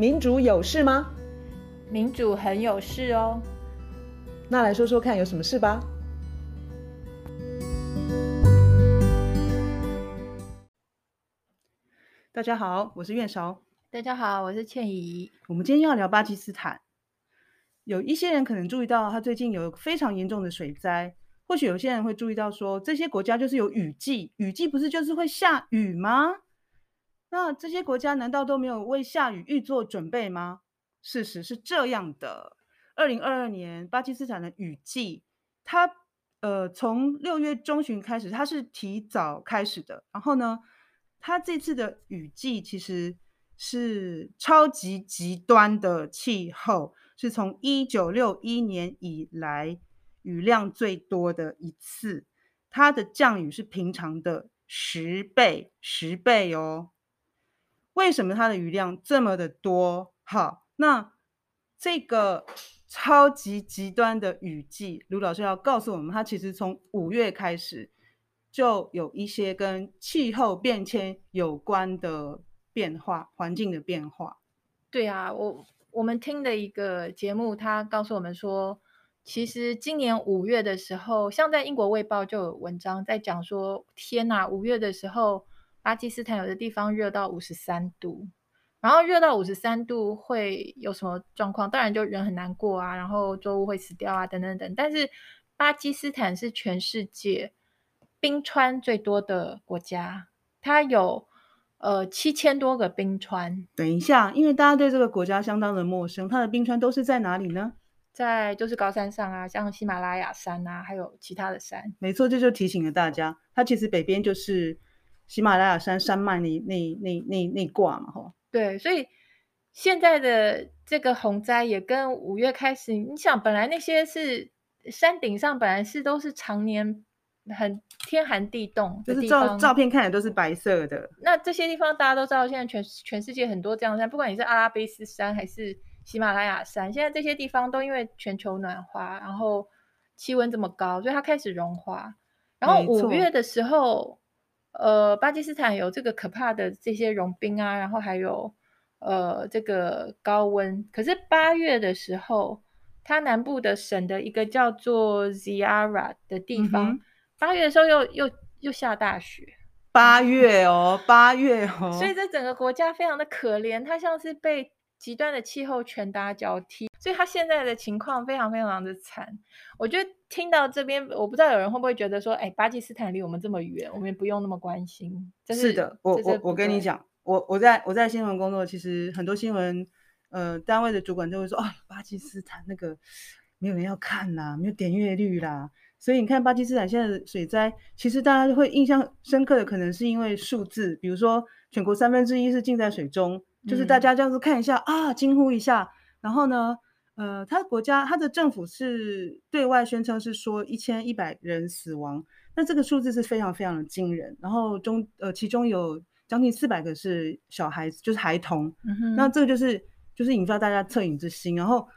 民主有事吗？民主很有事哦。那来说说看，有什么事吧？大家好，我是苑韶。大家好，我是倩怡。我们今天要聊巴基斯坦。有一些人可能注意到，他最近有非常严重的水灾。或许有些人会注意到说，这些国家就是有雨季，雨季不是就是会下雨吗？那这些国家难道都没有为下雨预做准备吗？事实是这样的，二零二二年巴基斯坦的雨季，它呃从六月中旬开始，它是提早开始的。然后呢，它这次的雨季其实是超级极端的气候，是从一九六一年以来雨量最多的一次，它的降雨是平常的十倍，十倍哦。为什么它的雨量这么的多？好，那这个超级极端的雨季，卢老师要告诉我们，它其实从五月开始就有一些跟气候变迁有关的变化，环境的变化。对啊，我我们听的一个节目，他告诉我们说，其实今年五月的时候，像在英国卫报就有文章在讲说，天哪，五月的时候。巴基斯坦有的地方热到五十三度，然后热到五十三度会有什么状况？当然就人很难过啊，然后作物会死掉啊，等等等。但是巴基斯坦是全世界冰川最多的国家，它有呃七千多个冰川。等一下，因为大家对这个国家相当的陌生，它的冰川都是在哪里呢？在就是高山上啊，像喜马拉雅山啊，还有其他的山。没错，这就提醒了大家，它其实北边就是。喜马拉雅山山脉那那那那那挂嘛，吼。对，所以现在的这个洪灾也跟五月开始，你想，本来那些是山顶上本来是都是常年很天寒地冻，就是照照片看来都是白色的。那这些地方大家都知道，现在全全世界很多这样的山，不管你是阿拉卑斯山还是喜马拉雅山，现在这些地方都因为全球暖化，然后气温这么高，所以它开始融化。然后五月的时候。呃，巴基斯坦有这个可怕的这些融冰啊，然后还有呃这个高温。可是八月的时候，它南部的省的一个叫做 Ziara 的地方，八、嗯、月的时候又又又下大雪。八月哦，八月哦，所以这整个国家非常的可怜，它像是被极端的气候拳打脚踢。所以它现在的情况非常非常的惨，我觉得听到这边，我不知道有人会不会觉得说，哎，巴基斯坦离我们这么远，我们也不用那么关心。是，是的，我我我跟你讲，我我在我在新闻工作，其实很多新闻呃单位的主管都会说，哦，巴基斯坦那个没有人要看啦，没有点阅率啦。所以你看巴基斯坦现在的水灾，其实大家会印象深刻的，可能是因为数字，比如说全国三分之一是浸在水中，就是大家这样子看一下、嗯、啊，惊呼一下，然后呢？呃，他的国家，他的政府是对外宣称是说一千一百人死亡，那这个数字是非常非常的惊人。然后中呃，其中有将近四百个是小孩子，就是孩童。嗯哼。那这个就是就是引发大家恻隐之心。然后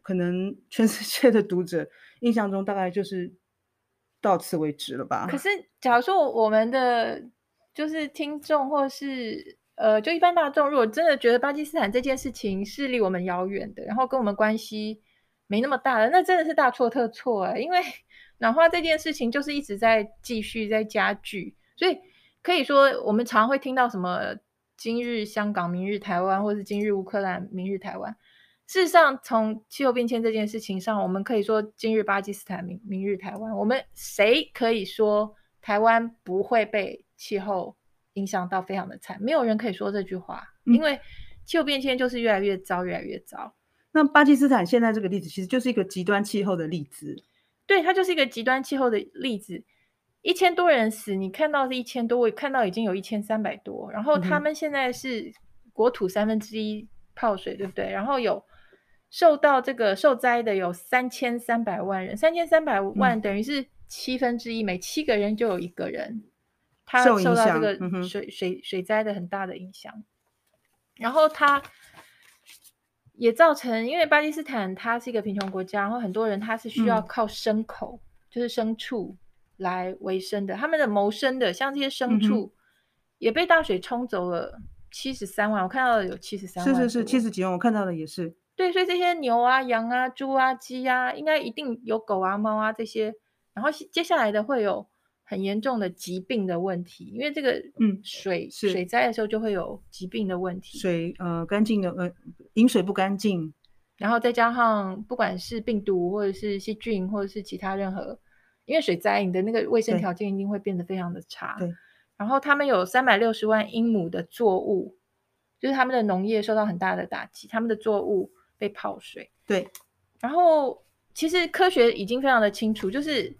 可能 全世界的读者印象中大概就是到此为止了吧。可是，假如说我们的就是听众或是。呃，就一般大众，如果真的觉得巴基斯坦这件事情是离我们遥远的，然后跟我们关系没那么大的，那真的是大错特错啊！因为 暖化这件事情就是一直在继续在加剧，所以可以说我们常会听到什么“今日香港，明日台湾”或是“今日乌克兰，明日台湾”。事实上，从气候变迁这件事情上，我们可以说“今日巴基斯坦，明明日台湾”。我们谁可以说台湾不会被气候影响到非常的惨，没有人可以说这句话，嗯、因为气候变迁就是越来越糟，越来越糟。那巴基斯坦现在这个例子，其实就是一个极端气候的例子。对，它就是一个极端气候的例子。一千多人死，你看到是一千多，我看到已经有一千三百多。然后他们现在是国土三分之一泡水，对不对？然后有受到这个受灾的有三千三百万人，三千三百万等于是七分之一，每七个人就有一个人。它受到这个水水水灾的很大的影响，然后它也造成，因为巴基斯坦它是一个贫穷国家，然后很多人他是需要靠牲口，就是牲畜来维生的，他们的谋生的，像这些牲畜也被大水冲走了七十三万，我看到的有七十三万，是是是七十几万，我看到的也是。对，所以这些牛啊、羊啊、猪啊、鸡啊，应该一定有狗啊、猫啊这些。然后接下来的会有很严重的疾病的问题，因为这个嗯水水灾的时候就会有疾病的问题，水呃干净的呃饮水不干净，然后再加上不管是病毒或者是细菌或者是其他任何，因为水灾你的那个卫生条件一定会变得非常的差。对，然后他们有三百六十万英亩的作物，就是他们的农业受到很大的打击，他们的作物被泡水。对，然后其实科学已经非常的清楚，就是。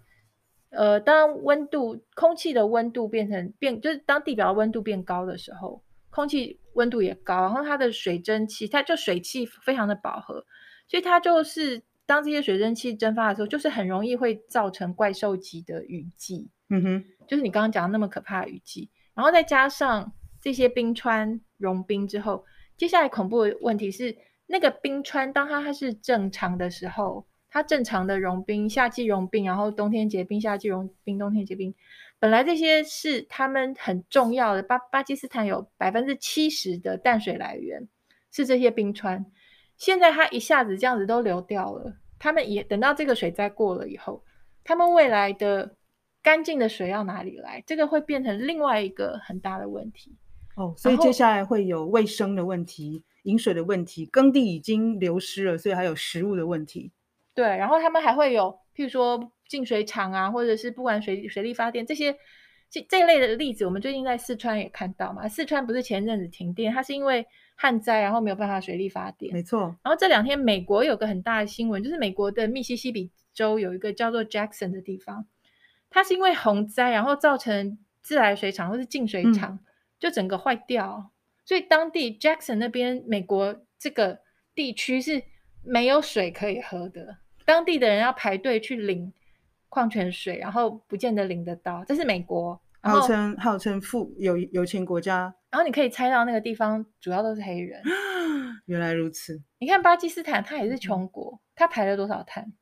呃，当温度、空气的温度变成变，就是当地表温度变高的时候，空气温度也高，然后它的水蒸气，它就水汽非常的饱和，所以它就是当这些水蒸气蒸发的时候，就是很容易会造成怪兽级的雨季。嗯哼，就是你刚刚讲的那么可怕的雨季，然后再加上这些冰川融冰之后，接下来恐怖的问题是，那个冰川当它它是正常的时候。它正常的融冰，夏季融冰，然后冬天结冰，夏季融冰，冬天结冰。本来这些是他们很重要的。巴巴基斯坦有百分之七十的淡水来源是这些冰川，现在它一下子这样子都流掉了。他们也等到这个水灾过了以后，他们未来的干净的水要哪里来？这个会变成另外一个很大的问题。哦，所以接下来会有卫生的问题、饮水的问题，耕地已经流失了，所以还有食物的问题。对，然后他们还会有，譬如说净水厂啊，或者是不管水水力发电这些这这一类的例子，我们最近在四川也看到嘛。四川不是前阵子停电，它是因为旱灾，然后没有办法水力发电。没错。然后这两天美国有个很大的新闻，就是美国的密西西比州有一个叫做 Jackson 的地方，它是因为洪灾，然后造成自来水厂或是净水厂、嗯、就整个坏掉，所以当地 Jackson 那边美国这个地区是没有水可以喝的。当地的人要排队去领矿泉水，然后不见得领得到。这是美国，号称号称富有有钱国家。然后你可以猜到那个地方主要都是黑人。原来如此。你看巴基斯坦，它也是穷国，它排了多少碳？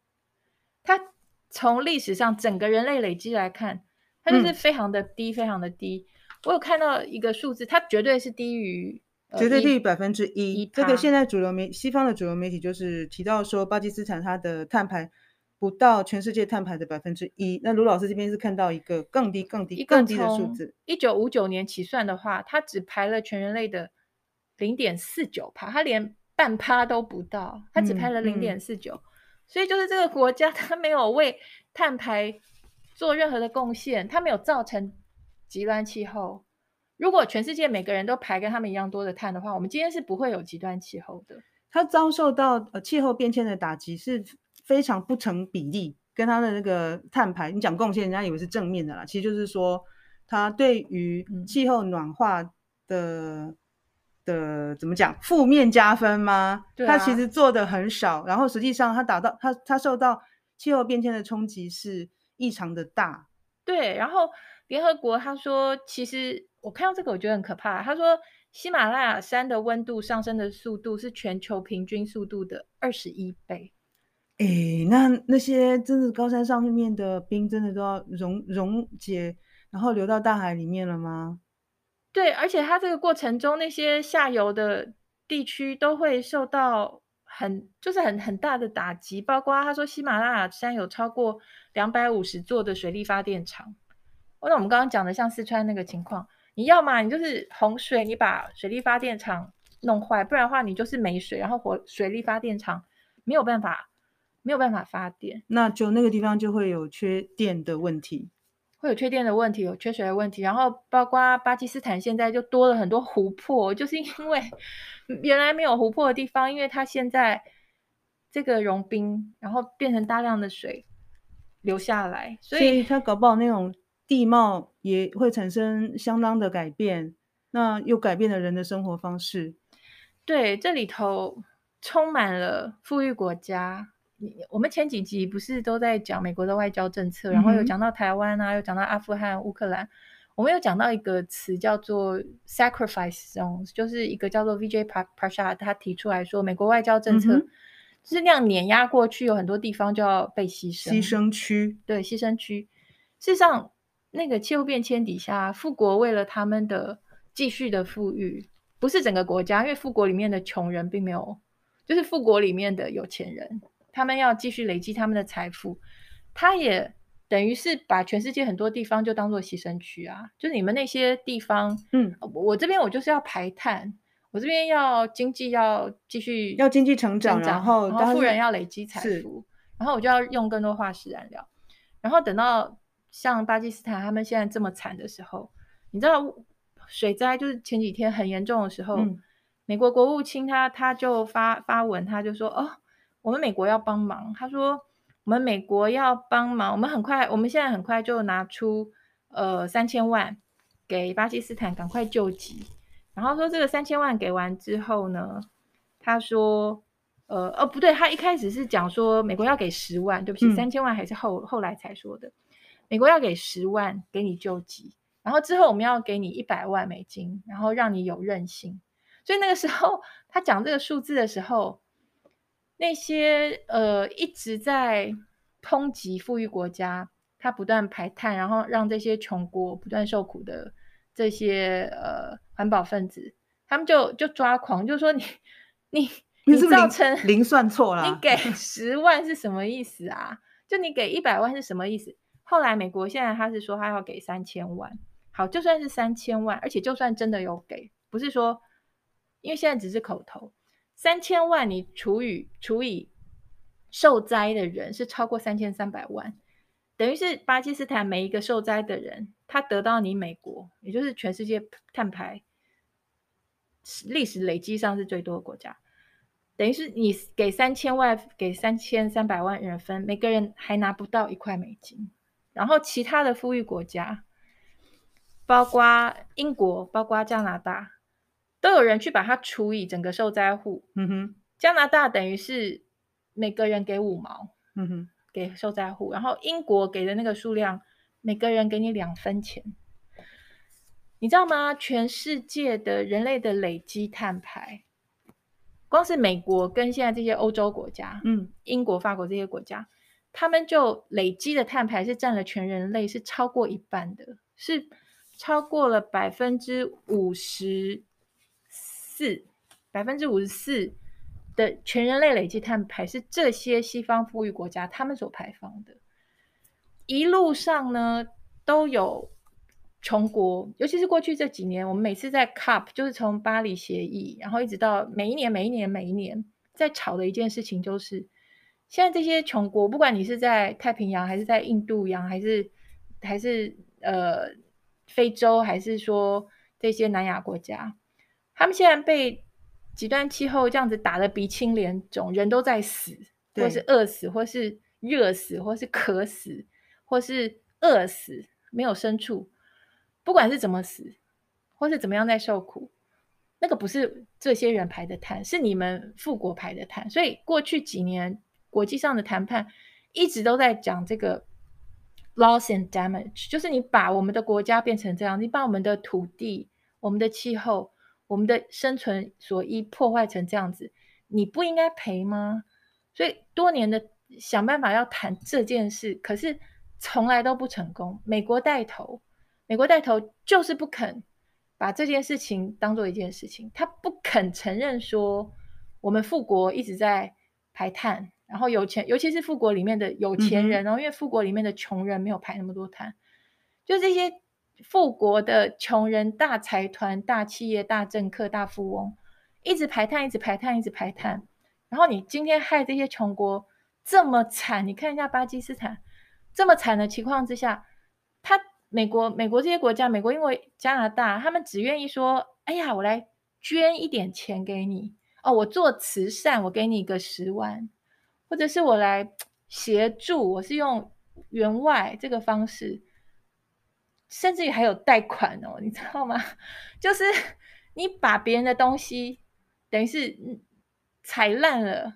它从历史上整个人类累积来看，它就是非常的低，嗯、非常的低。我有看到一个数字，它绝对是低于。绝对低于百分之一。这个现在主流媒西方的主流媒体就是提到说，巴基斯坦它的碳排不到全世界碳排的百分之一。那卢老师这边是看到一个更低、更低、更低的数字。一九五九年起算的话，它只排了全人类的零点四九趴，它连半趴都不到，它只排了零点四九。所以就是这个国家，它没有为碳排做任何的贡献，它没有造成极端气候。如果全世界每个人都排跟他们一样多的碳的话，我们今天是不会有极端气候的。它遭受到呃气候变迁的打击是非常不成比例，跟它的那个碳排，你讲贡献，人家以为是正面的啦，其实就是说它对于气候暖化的、嗯、的怎么讲负面加分吗？对啊、它其实做的很少，然后实际上它达到它它受到气候变迁的冲击是异常的大。对，然后联合国他说其实。我看到这个，我觉得很可怕。他说，喜马拉雅山的温度上升的速度是全球平均速度的二十一倍。哎，那那些真的高山上面的冰，真的都要溶溶解，然后流到大海里面了吗？对，而且它这个过程中，那些下游的地区都会受到很就是很很大的打击。包括他说，喜马拉雅山有超过两百五十座的水力发电厂。那我们刚刚讲的像四川那个情况。你要嘛，你就是洪水，你把水力发电厂弄坏，不然的话，你就是没水，然后火水力发电厂没有办法，没有办法发电，那就那个地方就会有缺电的问题，会有缺电的问题，有缺水的问题，然后包括巴基斯坦现在就多了很多湖泊，就是因为原来没有湖泊的地方，因为它现在这个融冰，然后变成大量的水流下来，所以，所以它搞不好那种。地貌也会产生相当的改变，那又改变了人的生活方式。对，这里头充满了富裕国家。我们前几集不是都在讲美国的外交政策，嗯、然后有讲到台湾啊，又讲到阿富汗、乌克兰。我们有讲到一个词叫做 “sacrifice zone”，就是一个叫做 Vijay Prashad 他提出来说，美国外交政策就是那样碾压过去，有很多地方就要被牺牲。牺牲区，对，牺牲区。事实上。那个气候变迁底下，富国为了他们的继续的富裕，不是整个国家，因为富国里面的穷人并没有，就是富国里面的有钱人，他们要继续累积他们的财富，他也等于是把全世界很多地方就当做牺牲区啊，就是你们那些地方，嗯，我这边我就是要排碳，我这边要经济要继续要经济成长，然后然后富人要累积财富，然后我就要用更多化石燃料，然后等到像巴基斯坦他们现在这么惨的时候，你知道。水灾就是前几天很严重的时候，嗯、美国国务卿他他就发发文，他就说：“哦，我们美国要帮忙。”他说：“我们美国要帮忙，我们很快，我们现在很快就拿出呃三千万给巴基斯坦赶快救急。”然后说这个三千万给完之后呢，他说：“呃哦不对，他一开始是讲说美国要给十万，对不起，嗯、三千万还是后后来才说的，美国要给十万给你救急。”然后之后我们要给你一百万美金，然后让你有韧性。所以那个时候他讲这个数字的时候，那些呃一直在抨击富裕国家，他不断排碳，然后让这些穷国不断受苦的这些呃环保分子，他们就就抓狂，就说你 你你造成零，零算错了，你给十万是什么意思啊？就你给一百万是什么意思？后来美国现在他是说他要给三千万。好，就算是三千万，而且就算真的有给，不是说，因为现在只是口头，三千万你除以除以受灾的人是超过三千三百万，等于是巴基斯坦每一个受灾的人，他得到你美国，也就是全世界碳排历史累积上是最多的国家，等于是你给三千万，给三千三百万人分，每个人还拿不到一块美金，然后其他的富裕国家。包括英国，包括加拿大，都有人去把它除以整个受灾户。嗯哼，加拿大等于是每个人给五毛，嗯哼，给受灾户。然后英国给的那个数量，每个人给你两分钱。你知道吗？全世界的人类的累积碳排，光是美国跟现在这些欧洲国家，嗯，英国、法国这些国家，他们就累积的碳排是占了全人类是超过一半的，是。超过了百分之五十四，百分之五十四的全人类累计碳排是这些西方富裕国家他们所排放的。一路上呢，都有穷国，尤其是过去这几年，我们每次在 COP，就是从巴黎协议，然后一直到每一年、每一年、每一年，在吵的一件事情，就是现在这些穷国，不管你是在太平洋，还是在印度洋，还是还是呃。非洲还是说这些南亚国家，他们现在被极端气候这样子打得鼻青脸肿，人都在死，或是饿死，或是热死，或是渴死，或是饿死，没有牲畜，不管是怎么死，或是怎么样在受苦，那个不是这些人排的碳，是你们富国排的碳。所以过去几年国际上的谈判一直都在讲这个。Loss and damage，就是你把我们的国家变成这样，你把我们的土地、我们的气候、我们的生存所依破坏成这样子，你不应该赔吗？所以多年的想办法要谈这件事，可是从来都不成功。美国带头，美国带头就是不肯把这件事情当做一件事情，他不肯承认说我们富国一直在排碳。然后有钱，尤其是富国里面的有钱人，然后、嗯、因为富国里面的穷人没有排那么多碳，就这些富国的穷人、大财团、大企业、大政客、大富翁，一直排碳，一直排碳，一直排碳。然后你今天害这些穷国这么惨，你看一下巴基斯坦这么惨的情况之下，他美国、美国这些国家，美国因为加拿大，他们只愿意说：“哎呀，我来捐一点钱给你哦，我做慈善，我给你个十万。”或者是我来协助，我是用员外这个方式，甚至于还有贷款哦，你知道吗？就是你把别人的东西，等于是踩烂了，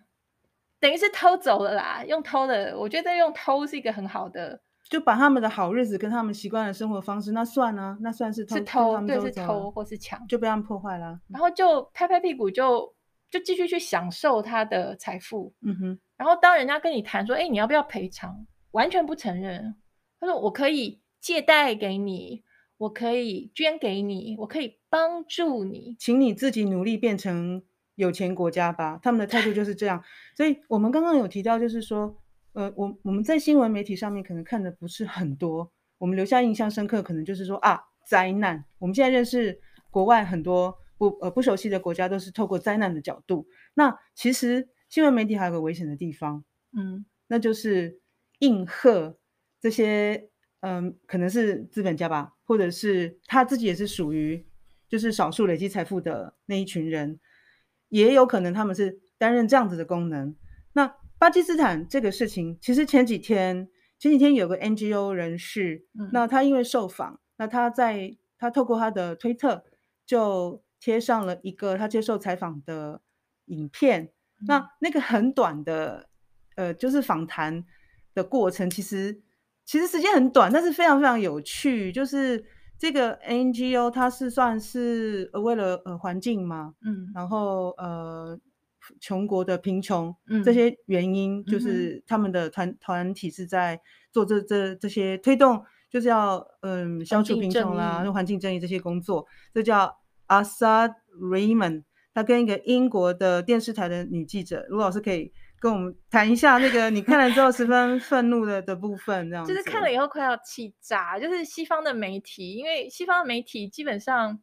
等于是偷走了啦。用偷的，我觉得用偷是一个很好的，就把他们的好日子跟他们习惯的生活方式，那算啊？那算是偷，是偷，偷对，是偷或是抢，就被他们破坏了。然后就拍拍屁股就，就就继续去享受他的财富。嗯哼。然后当人家跟你谈说，哎，你要不要赔偿？完全不承认。他说我可以借贷给你，我可以捐给你，我可以帮助你，请你自己努力变成有钱国家吧。他们的态度就是这样。所以我们刚刚有提到，就是说，呃，我我们在新闻媒体上面可能看的不是很多，我们留下印象深刻，可能就是说啊，灾难。我们现在认识国外很多不呃不熟悉的国家，都是透过灾难的角度。那其实新闻媒体还有个危险的地方，嗯，那就是应和这些。嗯，可能是资本家吧，或者是他自己也是属于就是少数累积财富的那一群人，也有可能他们是担任这样子的功能。那巴基斯坦这个事情，其实前几天前几天有个 NGO 人士，嗯、那他因为受访，那他在他透过他的推特就贴上了一个他接受采访的影片，嗯、那那个很短的呃，就是访谈的过程，其实。其实时间很短，但是非常非常有趣。就是这个 NGO 它是算是呃为了呃环境嘛，嗯，然后呃穷国的贫穷，嗯，这些原因，就是他们的团团体是在做这这这些推动，就是要嗯消除贫穷啦，环境正义这些工作。这叫 Asad Rehman，他跟一个英国的电视台的女记者卢老师可以。跟我们谈一下那个你看了之后十分愤怒的的部分，这样就是看了以后快要气炸。就是西方的媒体，因为西方的媒体基本上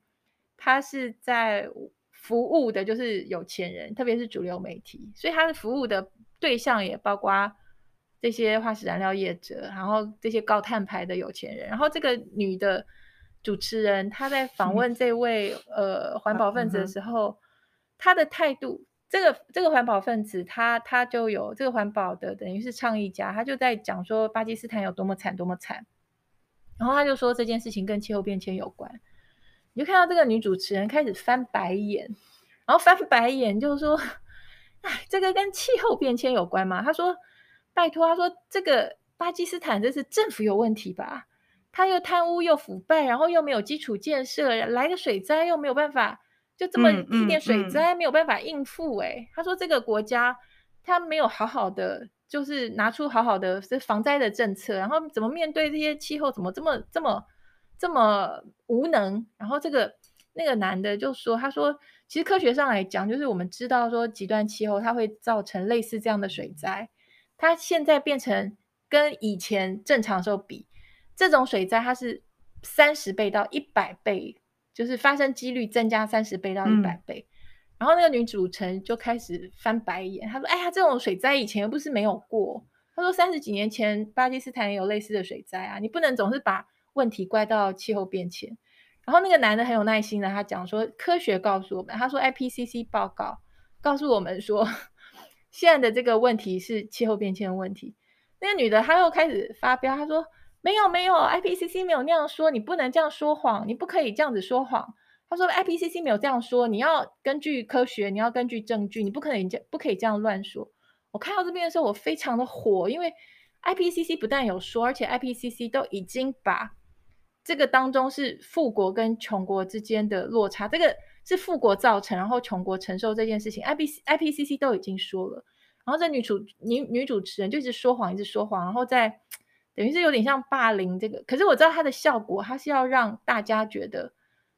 他是在服务的，就是有钱人，特别是主流媒体，所以他的服务的对象也包括这些化石燃料业者，然后这些高碳排的有钱人。然后这个女的主持人她在访问这位、嗯、呃环保分子的时候，她、他、的态度。这个这个环保分子，他他就有这个环保的，等于是倡议家，他就在讲说巴基斯坦有多么惨，多么惨。然后他就说这件事情跟气候变迁有关。你就看到这个女主持人开始翻白眼，然后翻白眼就是说，哎，这个跟气候变迁有关吗？他说，拜托，他说这个巴基斯坦这是政府有问题吧？他又贪污又腐败，然后又没有基础建设，来个水灾又没有办法。就这么一点水灾没有办法应付哎、欸，嗯嗯、他说这个国家他没有好好的，就是拿出好好的这防灾的政策，然后怎么面对这些气候，怎么这么这么这么无能？然后这个那个男的就说，他说其实科学上来讲，就是我们知道说极端气候它会造成类似这样的水灾，它现在变成跟以前正常时候比，这种水灾它是三十倍到一百倍。就是发生几率增加三十倍到一百倍，嗯、然后那个女主持人就开始翻白眼，她说：“哎呀，这种水灾以前又不是没有过。”她说：“三十几年前巴基斯坦也有类似的水灾啊，你不能总是把问题怪到气候变迁。”然后那个男的很有耐心的，他讲说：“科学告诉我们，他说 IPCC 报告告诉我们说，现在的这个问题是气候变迁的问题。”那个女的她又开始发飙，她说。没有没有，IPCC 没有那样说，你不能这样说谎，你不可以这样子说谎。他说 IPCC 没有这样说，你要根据科学，你要根据证据，你不可能这不可以这样乱说。我看到这边的时候，我非常的火，因为 IPCC 不但有说，而且 IPCC 都已经把这个当中是富国跟穷国之间的落差，这个是富国造成，然后穷国承受这件事情，IPC IPCC 都已经说了。然后这女主女女主持人就一直说谎，一直说谎，然后在。等于是有点像霸凌这个，可是我知道它的效果，它是要让大家觉得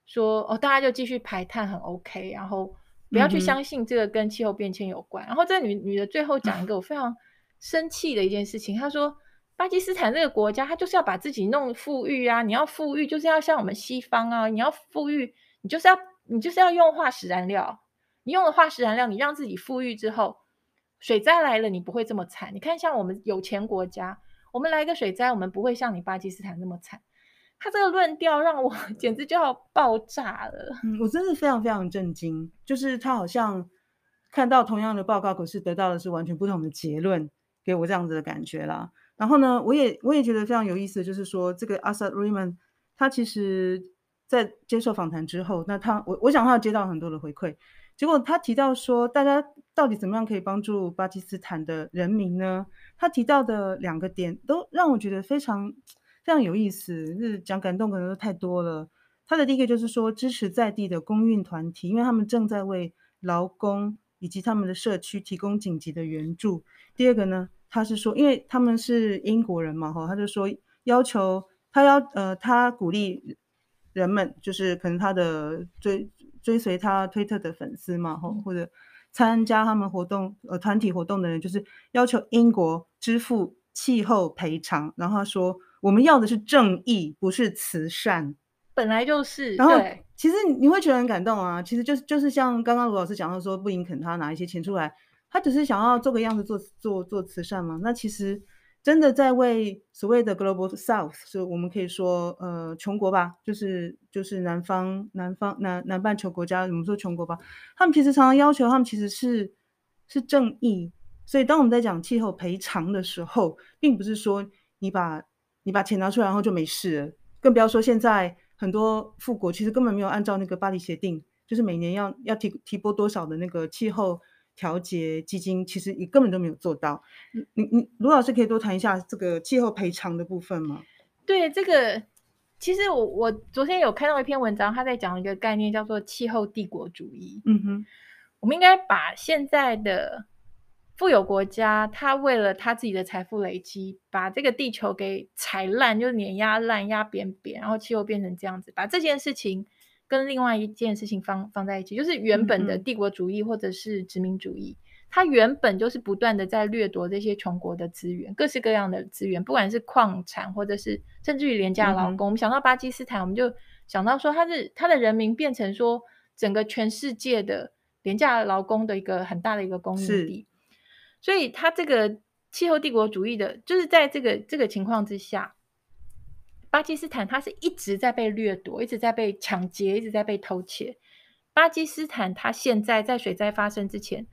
说哦，大家就继续排碳很 OK，然后不要去相信这个跟气候变迁有关。嗯、然后这个女女的最后讲一个我非常生气的一件事情，她说巴基斯坦这个国家，它就是要把自己弄富裕啊，你要富裕就是要像我们西方啊，你要富裕，你就是要你就是要用化石燃料，你用了化石燃料，你让自己富裕之后，水灾来了你不会这么惨。你看像我们有钱国家。我们来个水灾，我们不会像你巴基斯坦那么惨。他这个论调让我 简直就要爆炸了。嗯，我真的非常非常震惊，就是他好像看到同样的报告，可是得到的是完全不同的结论，给我这样子的感觉啦。然后呢，我也我也觉得非常有意思，就是说这个 Asad Rehman 他其实在接受访谈之后，那他我我想他要接到很多的回馈，结果他提到说，大家到底怎么样可以帮助巴基斯坦的人民呢？他提到的两个点都让我觉得非常非常有意思，就是讲感动可能都太多了。他的第一个就是说支持在地的公运团体，因为他们正在为劳工以及他们的社区提供紧急的援助。第二个呢，他是说，因为他们是英国人嘛，哈，他就说要求他要呃，他鼓励人们，就是可能他的追追随他推特的粉丝嘛，哈或者参加他们活动呃团体活动的人，就是要求英国支付气候赔偿。然后他说：“我们要的是正义，不是慈善。”本来就是。然后其实你会觉得很感动啊。其实就是就是像刚刚卢老师讲到说，布林肯他拿一些钱出来，他只是想要做个样子做做做慈善嘛。那其实。真的在为所谓的 Global South，所以我们可以说，呃，穷国吧，就是就是南方南方南南半球国家，我们说穷国吧，他们其实常常要求，他们其实是是正义。所以当我们在讲气候赔偿的时候，并不是说你把你把钱拿出来然后就没事了，更不要说现在很多富国其实根本没有按照那个巴黎协定，就是每年要要提提拨多少的那个气候。调节基金其实你根本都没有做到，你你卢老师可以多谈一下这个气候赔偿的部分吗？对，这个其实我我昨天有看到一篇文章，他在讲一个概念叫做气候帝国主义。嗯哼，我们应该把现在的富有国家，他为了他自己的财富累积，把这个地球给踩烂，就是碾压烂、压扁扁，然后气候变成这样子，把这件事情。跟另外一件事情放放在一起，就是原本的帝国主义或者是殖民主义，嗯、它原本就是不断的在掠夺这些穷国的资源，各式各样的资源，不管是矿产或者是甚至于廉价劳工。嗯、我们想到巴基斯坦，我们就想到说，它是它的人民变成说整个全世界的廉价劳工的一个很大的一个供应地，所以它这个气候帝国主义的，就是在这个这个情况之下。巴基斯坦，它是一直在被掠夺，一直在被抢劫，一直在被偷窃。巴基斯坦，它现在在水灾发生之前，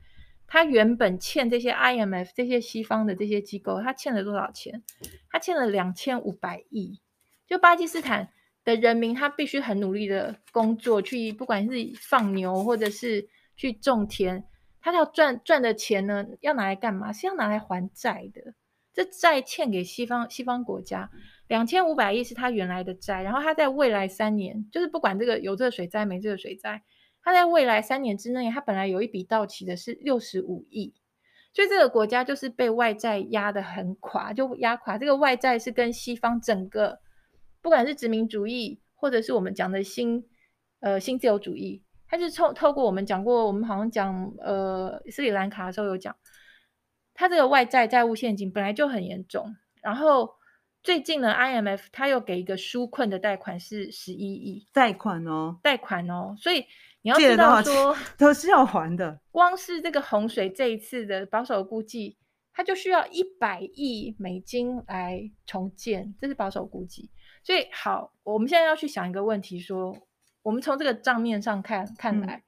它原本欠这些 IMF 这些西方的这些机构，它欠了多少钱？它欠了两千五百亿。就巴基斯坦的人民，他必须很努力的工作，去不管是放牛或者是去种田，他要赚赚的钱呢，要拿来干嘛？是要拿来还债的。这债欠给西方西方国家。两千五百亿是他原来的债，然后他在未来三年，就是不管这个有这个水灾没这个水灾，他在未来三年之内，他本来有一笔到期的是六十五亿，所以这个国家就是被外债压得很垮，就压垮。这个外债是跟西方整个，不管是殖民主义，或者是我们讲的新呃新自由主义，它是透透过我们讲过，我们好像讲呃斯里兰卡的时候有讲，它这个外债债务陷阱本来就很严重，然后。最近呢，IMF 他又给一个纾困的贷款是十一亿贷款哦，贷款哦，所以你要知道说 都是要还的。光是这个洪水这一次的保守估计，它就需要一百亿美金来重建，这是保守估计。所以好，我们现在要去想一个问题说，说我们从这个账面上看看来，嗯、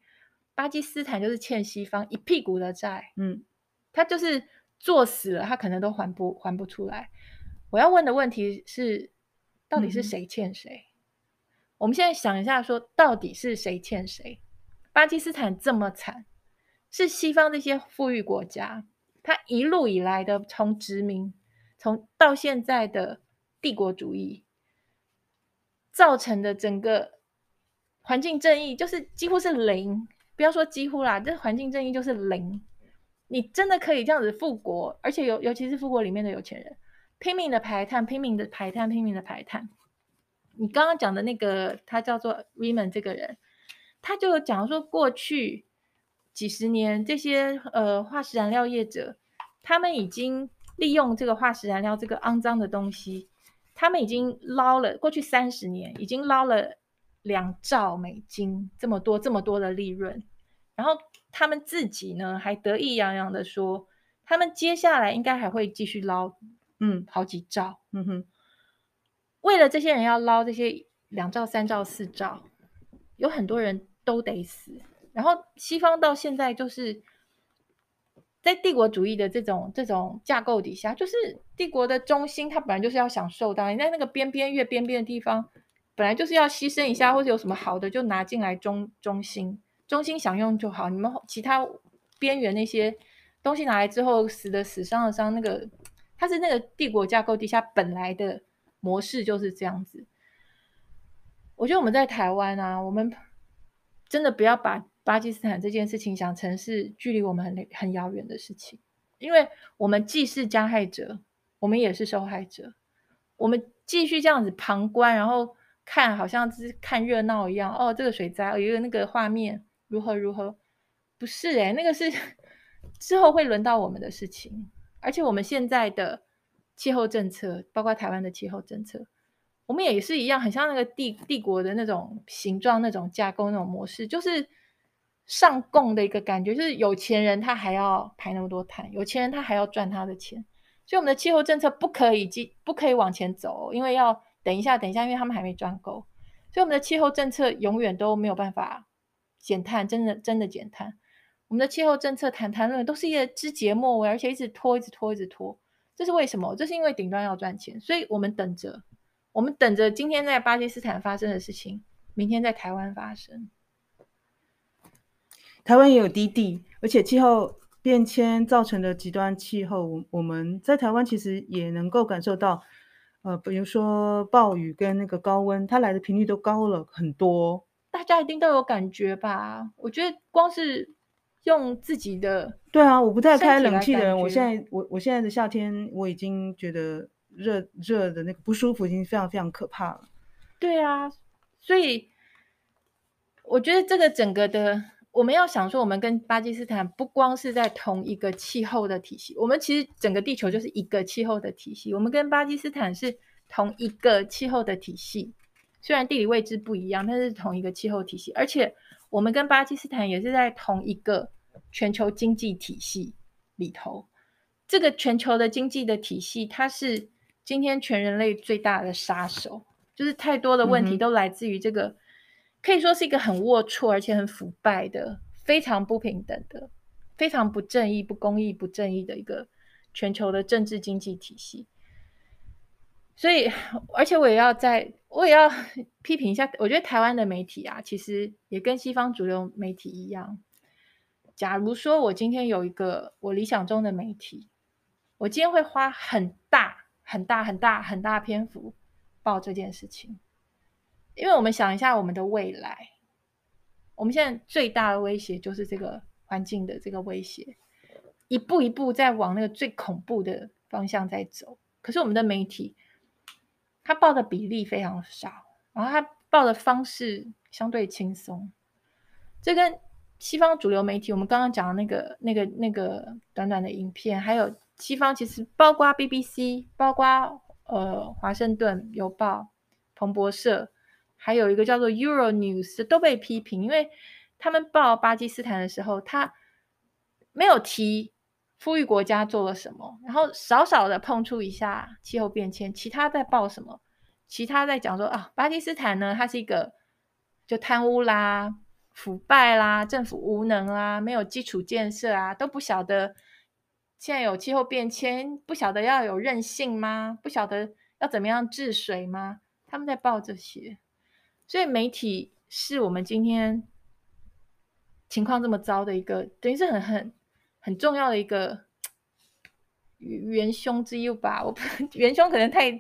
巴基斯坦就是欠西方一屁股的债，嗯，它就是作死了，他可能都还不还不出来。我要问的问题是，到底是谁欠谁？嗯、我们现在想一下说，说到底是谁欠谁？巴基斯坦这么惨，是西方这些富裕国家，他一路以来的从殖民，从到现在的帝国主义造成的整个环境正义，就是几乎是零。不要说几乎啦，这环境正义就是零。你真的可以这样子富国，而且尤尤其是富国里面的有钱人。拼命的排碳，拼命的排碳，拼命的排碳。你刚刚讲的那个，他叫做 Raymond 这个人，他就讲说，过去几十年，这些呃化石燃料业者，他们已经利用这个化石燃料这个肮脏的东西，他们已经捞了过去三十年，已经捞了两兆美金，这么多这么多的利润。然后他们自己呢，还得意洋洋的说，他们接下来应该还会继续捞。嗯，好几兆，嗯哼。为了这些人要捞这些两兆、三兆、四兆，有很多人都得死。然后西方到现在就是在帝国主义的这种这种架构底下，就是帝国的中心，它本来就是要享受到。你在那个边边越边边的地方，本来就是要牺牲一下，或者有什么好的就拿进来中中心，中心享用就好。你们其他边缘那些东西拿来之后，死的死，伤的伤，那个。它是那个帝国架构底下本来的模式就是这样子。我觉得我们在台湾啊，我们真的不要把巴基斯坦这件事情想成是距离我们很很遥远的事情，因为我们既是加害者，我们也是受害者。我们继续这样子旁观，然后看好像是看热闹一样哦，这个水灾有一个那个画面如何如何，不是诶、那个是之后会轮到我们的事情，而且我们现在的气候政策，包括台湾的气候政策，我们也是一样，很像那个帝帝国的那种形状、那种架构、那种模式，就是上供的一个感觉，就是有钱人他还要排那么多碳，有钱人他还要赚他的钱，所以我们的气候政策不可以继不可以往前走，因为要。等一下，等一下，因为他们还没赚够，所以我们的气候政策永远都没有办法减碳，真的真的减碳。我们的气候政策谈谈论都是一个枝节末尾，而且一直拖，一直拖，一直拖。这是为什么？这是因为顶端要赚钱，所以我们等着，我们等着今天在巴基斯坦发生的事情，明天在台湾发生。台湾也有低地，而且气候变迁造成的极端气候，我们在台湾其实也能够感受到。呃，比如说暴雨跟那个高温，它来的频率都高了很多，大家一定都有感觉吧？我觉得光是用自己的，对啊，我不太开冷气的人，我现在我我现在的夏天我已经觉得热热的那个不舒服，已经非常非常可怕了。对啊，所以我觉得这个整个的。我们要想说，我们跟巴基斯坦不光是在同一个气候的体系，我们其实整个地球就是一个气候的体系。我们跟巴基斯坦是同一个气候的体系，虽然地理位置不一样，但是同一个气候体系。而且我们跟巴基斯坦也是在同一个全球经济体系里头。这个全球的经济的体系，它是今天全人类最大的杀手，就是太多的问题都来自于这个。可以说是一个很龌龊，而且很腐败的、非常不平等的、非常不正义、不公义、不正义的一个全球的政治经济体系。所以，而且我也要在，我也要 批评一下。我觉得台湾的媒体啊，其实也跟西方主流媒体一样。假如说我今天有一个我理想中的媒体，我今天会花很大、很大、很大、很大篇幅报这件事情。因为我们想一下我们的未来，我们现在最大的威胁就是这个环境的这个威胁，一步一步在往那个最恐怖的方向在走。可是我们的媒体，他报的比例非常少，然后他报的方式相对轻松。这跟西方主流媒体，我们刚刚讲的那个、那个、那个短短的影片，还有西方其实包括 BBC，包括呃华盛顿邮报、彭博社。还有一个叫做 Euro News 都被批评，因为他们报巴基斯坦的时候，他没有提富裕国家做了什么，然后少少的碰触一下气候变迁，其他在报什么？其他在讲说啊，巴基斯坦呢，它是一个就贪污啦、腐败啦、政府无能啦、没有基础建设啊，都不晓得现在有气候变迁，不晓得要有韧性吗？不晓得要怎么样治水吗？他们在报这些。所以媒体是我们今天情况这么糟的一个，等于是很很很重要的一个元凶之一吧。我 元凶可能太，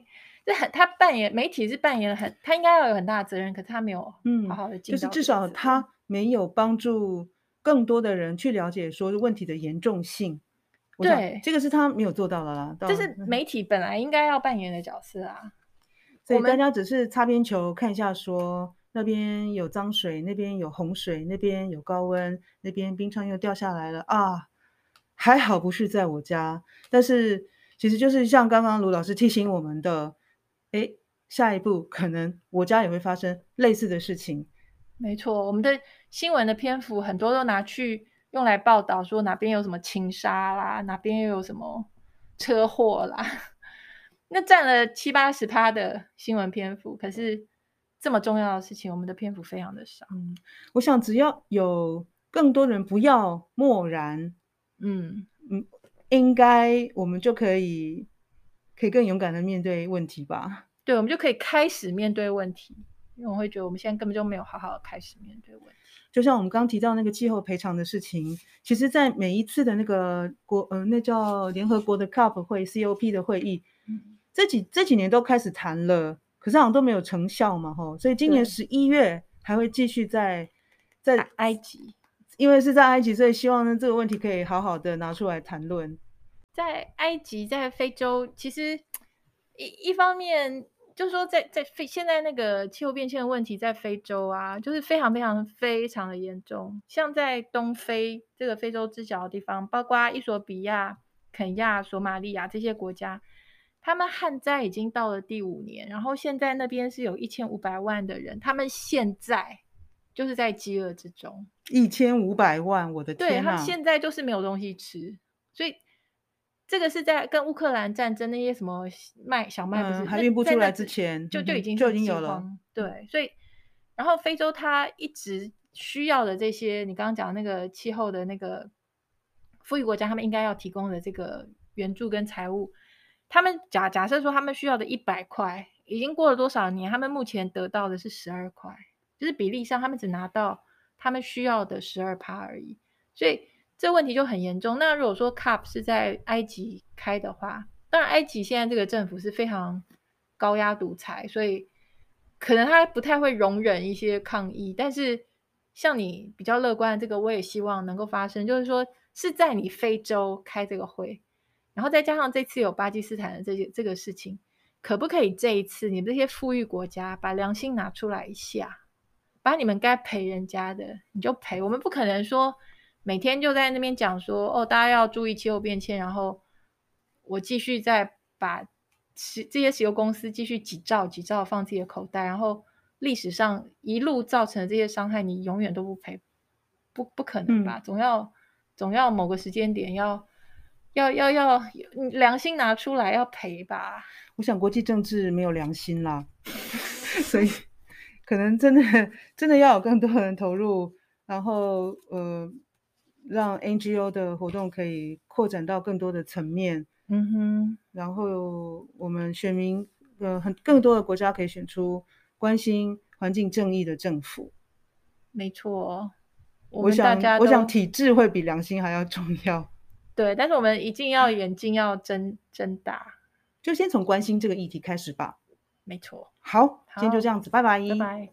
这很他扮演媒体是扮演了很，他应该要有很大的责任，可是他没有嗯好好的，就是至少他没有帮助更多的人去了解说问题的严重性。对，这个是他没有做到的啦。这是媒体本来应该要扮演的角色啊。所以大家只是擦边球，看一下说那边有脏水，那边有洪水，那边有高温，那边冰川又掉下来了啊！还好不是在我家，但是其实就是像刚刚卢老师提醒我们的，诶，下一步可能我家也会发生类似的事情。没错，我们的新闻的篇幅很多都拿去用来报道说哪边有什么情杀啦，哪边又有什么车祸啦。那占了七八十趴的新闻篇幅，可是这么重要的事情，我们的篇幅非常的少。嗯，我想只要有更多人不要漠然，嗯嗯，应该我们就可以可以更勇敢的面对问题吧？对，我们就可以开始面对问题，因为我会觉得我们现在根本就没有好好的开始面对问题。就像我们刚刚提到那个气候赔偿的事情，其实，在每一次的那个国呃，那叫联合国的 COP 会 COP 的会议，嗯。这几这几年都开始谈了，可是好像都没有成效嘛，吼，所以今年十一月还会继续在在埃及，因为是在埃及，所以希望呢这个问题可以好好的拿出来谈论。在埃及，在非洲，其实一一方面就是说在，在非现在那个气候变迁的问题，在非洲啊，就是非常非常非常的严重。像在东非这个非洲之角的地方，包括伊索比亚、肯亚、索马利亚这些国家，他们旱灾已经到了第五年，然后现在那边是有一千五百万的人，他们现在就是在饥饿之中。一千五百万，我的天啊！对，他们现在就是没有东西吃，所以。这个是在跟乌克兰战争那些什么麦小麦不是、嗯、还运不出来之前就就已经就已经有了。对，所以然后非洲它一直需要的这些你刚刚讲那个气候的那个富裕国家，他们应该要提供的这个援助跟财务，他们假假设说他们需要的一百块，已经过了多少年，他们目前得到的是十二块，就是比例上他们只拿到他们需要的十二趴而已，所以。这问题就很严重。那如果说 CUP 是在埃及开的话，当然埃及现在这个政府是非常高压独裁，所以可能他不太会容忍一些抗议。但是像你比较乐观的这个，我也希望能够发生，就是说是在你非洲开这个会，然后再加上这次有巴基斯坦的这些这个事情，可不可以这一次你们这些富裕国家把良心拿出来一下，把你们该赔人家的你就赔，我们不可能说。每天就在那边讲说哦，大家要注意气候变迁，然后我继续再把石这些石油公司继续几兆几兆放自己的口袋，然后历史上一路造成的这些伤害，你永远都不赔，不不可能吧？嗯、总要总要某个时间点要要要要良心拿出来要赔吧？我想国际政治没有良心啦，所以可能真的真的要有更多人投入，然后呃。让 NGO 的活动可以扩展到更多的层面，嗯哼，然后我们选民，呃，很更多的国家可以选出关心环境正义的政府。没错，我，我想，我想体制会比良心还要重要。对，但是我们一定要眼睛要睁睁大，就先从关心这个议题开始吧。没错，好，好，今天就这样子，拜拜，拜拜。